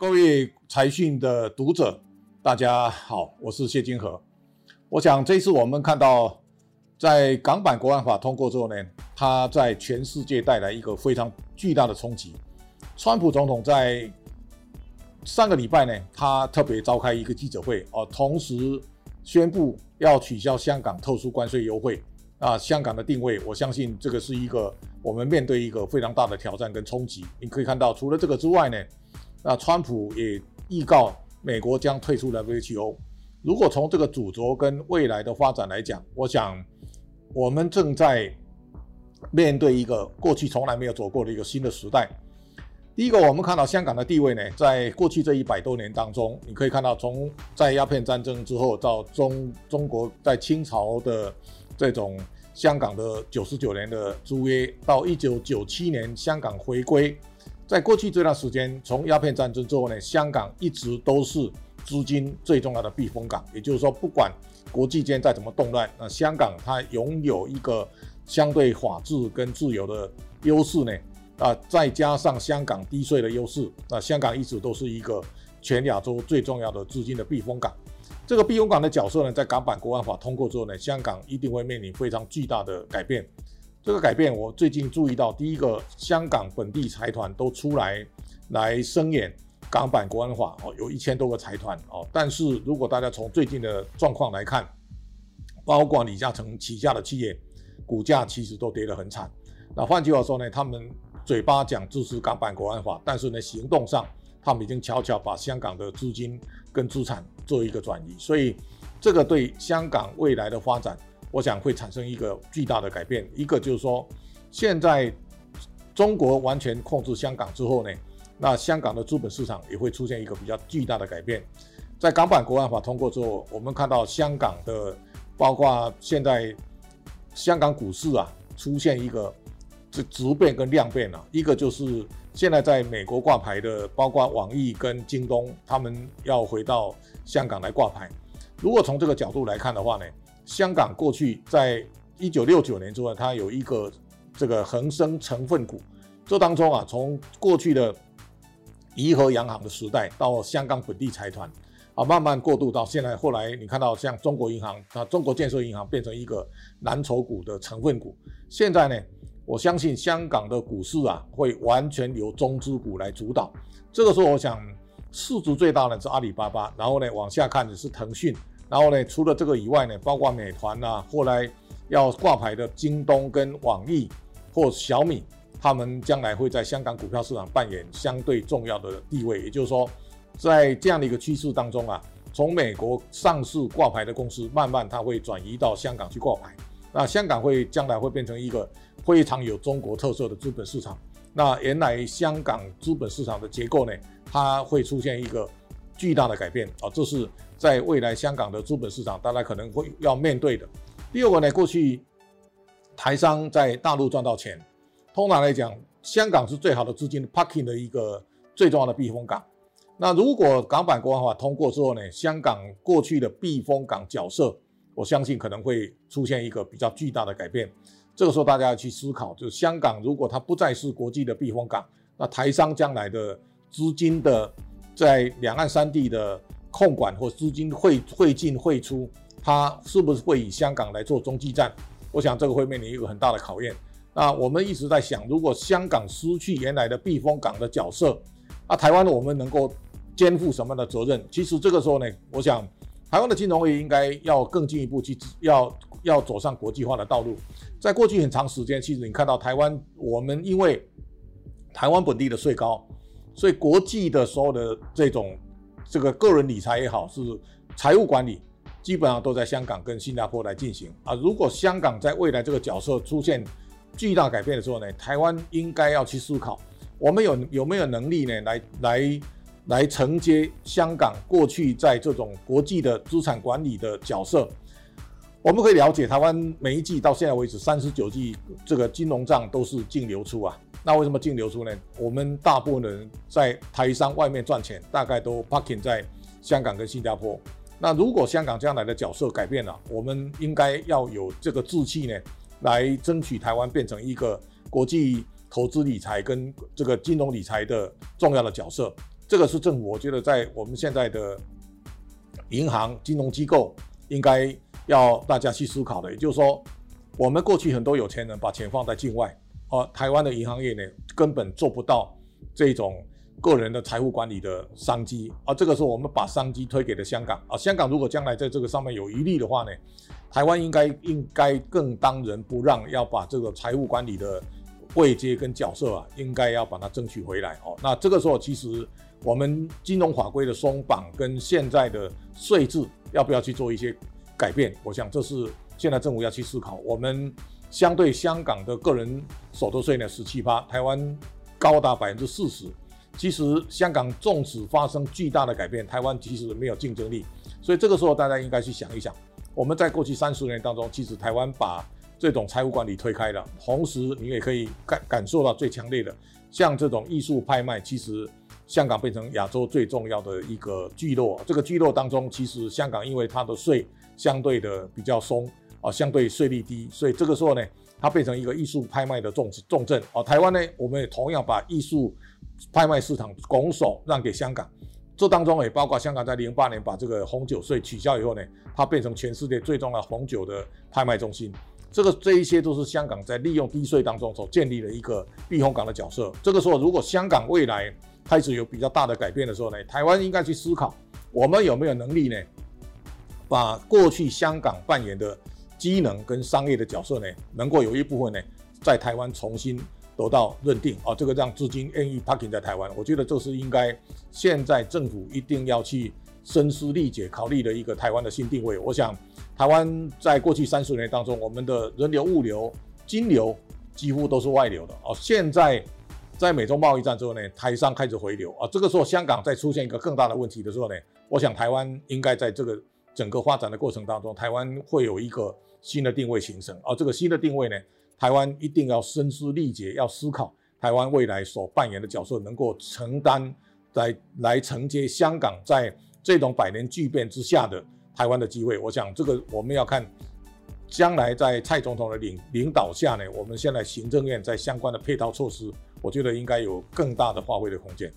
各位财讯的读者，大家好，我是谢金河。我想这次我们看到，在港版国安法通过之后呢，它在全世界带来一个非常巨大的冲击。川普总统在上个礼拜呢，他特别召开一个记者会，哦，同时宣布要取消香港特殊关税优惠。啊，香港的定位，我相信这个是一个我们面对一个非常大的挑战跟冲击。你可以看到，除了这个之外呢，那川普也预告美国将退出 WTO。如果从这个主轴跟未来的发展来讲，我想我们正在面对一个过去从来没有走过的一个新的时代。第一个，我们看到香港的地位呢，在过去这一百多年当中，你可以看到，从在鸦片战争之后到中中国在清朝的。这种香港的九十九年的租约，到一九九七年香港回归，在过去这段时间，从鸦片战争之后呢，香港一直都是资金最重要的避风港。也就是说，不管国际间再怎么动乱，那香港它拥有一个相对法治跟自由的优势呢，啊，再加上香港低税的优势，那香港一直都是一个全亚洲最重要的资金的避风港。这个避风港的角色呢，在港版国安法通过之后呢，香港一定会面临非常巨大的改变。这个改变，我最近注意到，第一个，香港本地财团都出来来声援港版国安法哦，有一千多个财团哦。但是如果大家从最近的状况来看，包括李嘉诚旗下的企业，股价其实都跌得很惨。那换句话说呢，他们嘴巴讲支持港版国安法，但是呢，行动上他们已经悄悄把香港的资金跟资产做一个转移，所以这个对香港未来的发展，我想会产生一个巨大的改变。一个就是说，现在中国完全控制香港之后呢，那香港的资本市场也会出现一个比较巨大的改变。在港版国安法通过之后，我们看到香港的，包括现在香港股市啊，出现一个这质变跟量变啊，一个就是。现在在美国挂牌的，包括网易跟京东，他们要回到香港来挂牌。如果从这个角度来看的话呢，香港过去在一九六九年之后，它有一个这个恒生成分股，这当中啊，从过去的怡和洋行的时代到香港本地财团啊，慢慢过渡到现在，后来你看到像中国银行啊，中国建设银行变成一个蓝筹股的成分股，现在呢。我相信香港的股市啊，会完全由中资股来主导。这个时候，我想市值最大的是阿里巴巴，然后呢，往下看的是腾讯，然后呢，除了这个以外呢，包括美团啊，后来要挂牌的京东跟网易或小米，他们将来会在香港股票市场扮演相对重要的地位。也就是说，在这样的一个趋势当中啊，从美国上市挂牌的公司，慢慢它会转移到香港去挂牌。那香港会将来会变成一个非常有中国特色的资本市场。那原来香港资本市场的结构呢，它会出现一个巨大的改变啊！这是在未来香港的资本市场，大家可能会要面对的。第二个呢，过去台商在大陆赚到钱，通常来讲，香港是最好的资金 parking 的一个最重要的避风港。那如果港版国安法通过之后呢，香港过去的避风港角色，我相信可能会出现一个比较巨大的改变，这个时候大家要去思考，就是香港如果它不再是国际的避风港，那台商将来的资金的在两岸三地的控管或资金汇汇进汇出，它是不是会以香港来做中继站？我想这个会面临一个很大的考验。那我们一直在想，如果香港失去原来的避风港的角色，那台湾我们能够肩负什么样的责任？其实这个时候呢，我想。台湾的金融业应该要更进一步去，要要走上国际化的道路。在过去很长时间，其实你看到台湾，我们因为台湾本地的税高，所以国际的所有的这种这个个人理财也好，是财务管理，基本上都在香港跟新加坡来进行啊。如果香港在未来这个角色出现巨大改变的时候呢，台湾应该要去思考，我们有有没有能力呢，来来。来承接香港过去在这种国际的资产管理的角色，我们可以了解，台湾每一季到现在为止三十九季这个金融账都是净流出啊。那为什么净流出呢？我们大部分人在台商外面赚钱，大概都 parking 在香港跟新加坡。那如果香港将来的角色改变了，我们应该要有这个志气呢，来争取台湾变成一个国际投资理财跟这个金融理财的重要的角色。这个是政府，我觉得在我们现在的银行金融机构应该要大家去思考的。也就是说，我们过去很多有钱人把钱放在境外，而台湾的银行业呢，根本做不到这种个人的财富管理的商机。而这个时候，我们把商机推给了香港。啊，香港如果将来在这个上面有余力的话呢，台湾应该应该更当仁不让，要把这个财务管理的位阶跟角色啊，应该要把它争取回来哦。那这个时候，其实我们金融法规的松绑跟现在的税制要不要去做一些改变？我想这是现在政府要去思考。我们相对香港的个人所得税呢，十七趴，台湾高达百分之四十。其实香港纵使发生巨大的改变，台湾其实没有竞争力。所以这个时候，大家应该去想一想。我们在过去三十年当中，其实台湾把这种财务管理推开了，同时你也可以感感受到最强烈的，像这种艺术拍卖，其实香港变成亚洲最重要的一个聚落。这个聚落当中，其实香港因为它的税相对的比较松啊，相对税率低，所以这个时候呢，它变成一个艺术拍卖的重重镇啊。台湾呢，我们也同样把艺术拍卖市场拱手让给香港。这当中也包括香港在零八年把这个红酒税取消以后呢，它变成全世界最重要红酒的拍卖中心。这个这一些都是香港在利用低税当中所建立的一个避风港的角色。这个时候，如果香港未来开始有比较大的改变的时候呢，台湾应该去思考，我们有没有能力呢，把过去香港扮演的机能跟商业的角色呢，能够有一部分呢，在台湾重新。得到认定啊，这个让资金愿意 parking 在台湾，我觉得这是应该现在政府一定要去深思力竭考虑的一个台湾的新定位。我想，台湾在过去三十年当中，我们的人流、物流、金流几乎都是外流的哦。现在在美中贸易战之后呢，台商开始回流啊，这个时候香港在出现一个更大的问题的时候呢，我想台湾应该在这个整个发展的过程当中，台湾会有一个新的定位形成而，这个新的定位呢。台湾一定要声嘶力竭，要思考台湾未来所扮演的角色，能够承担来来承接香港在这种百年巨变之下的台湾的机会。我想这个我们要看将来在蔡总统的领领导下呢，我们现在行政院在相关的配套措施，我觉得应该有更大的发挥的空间。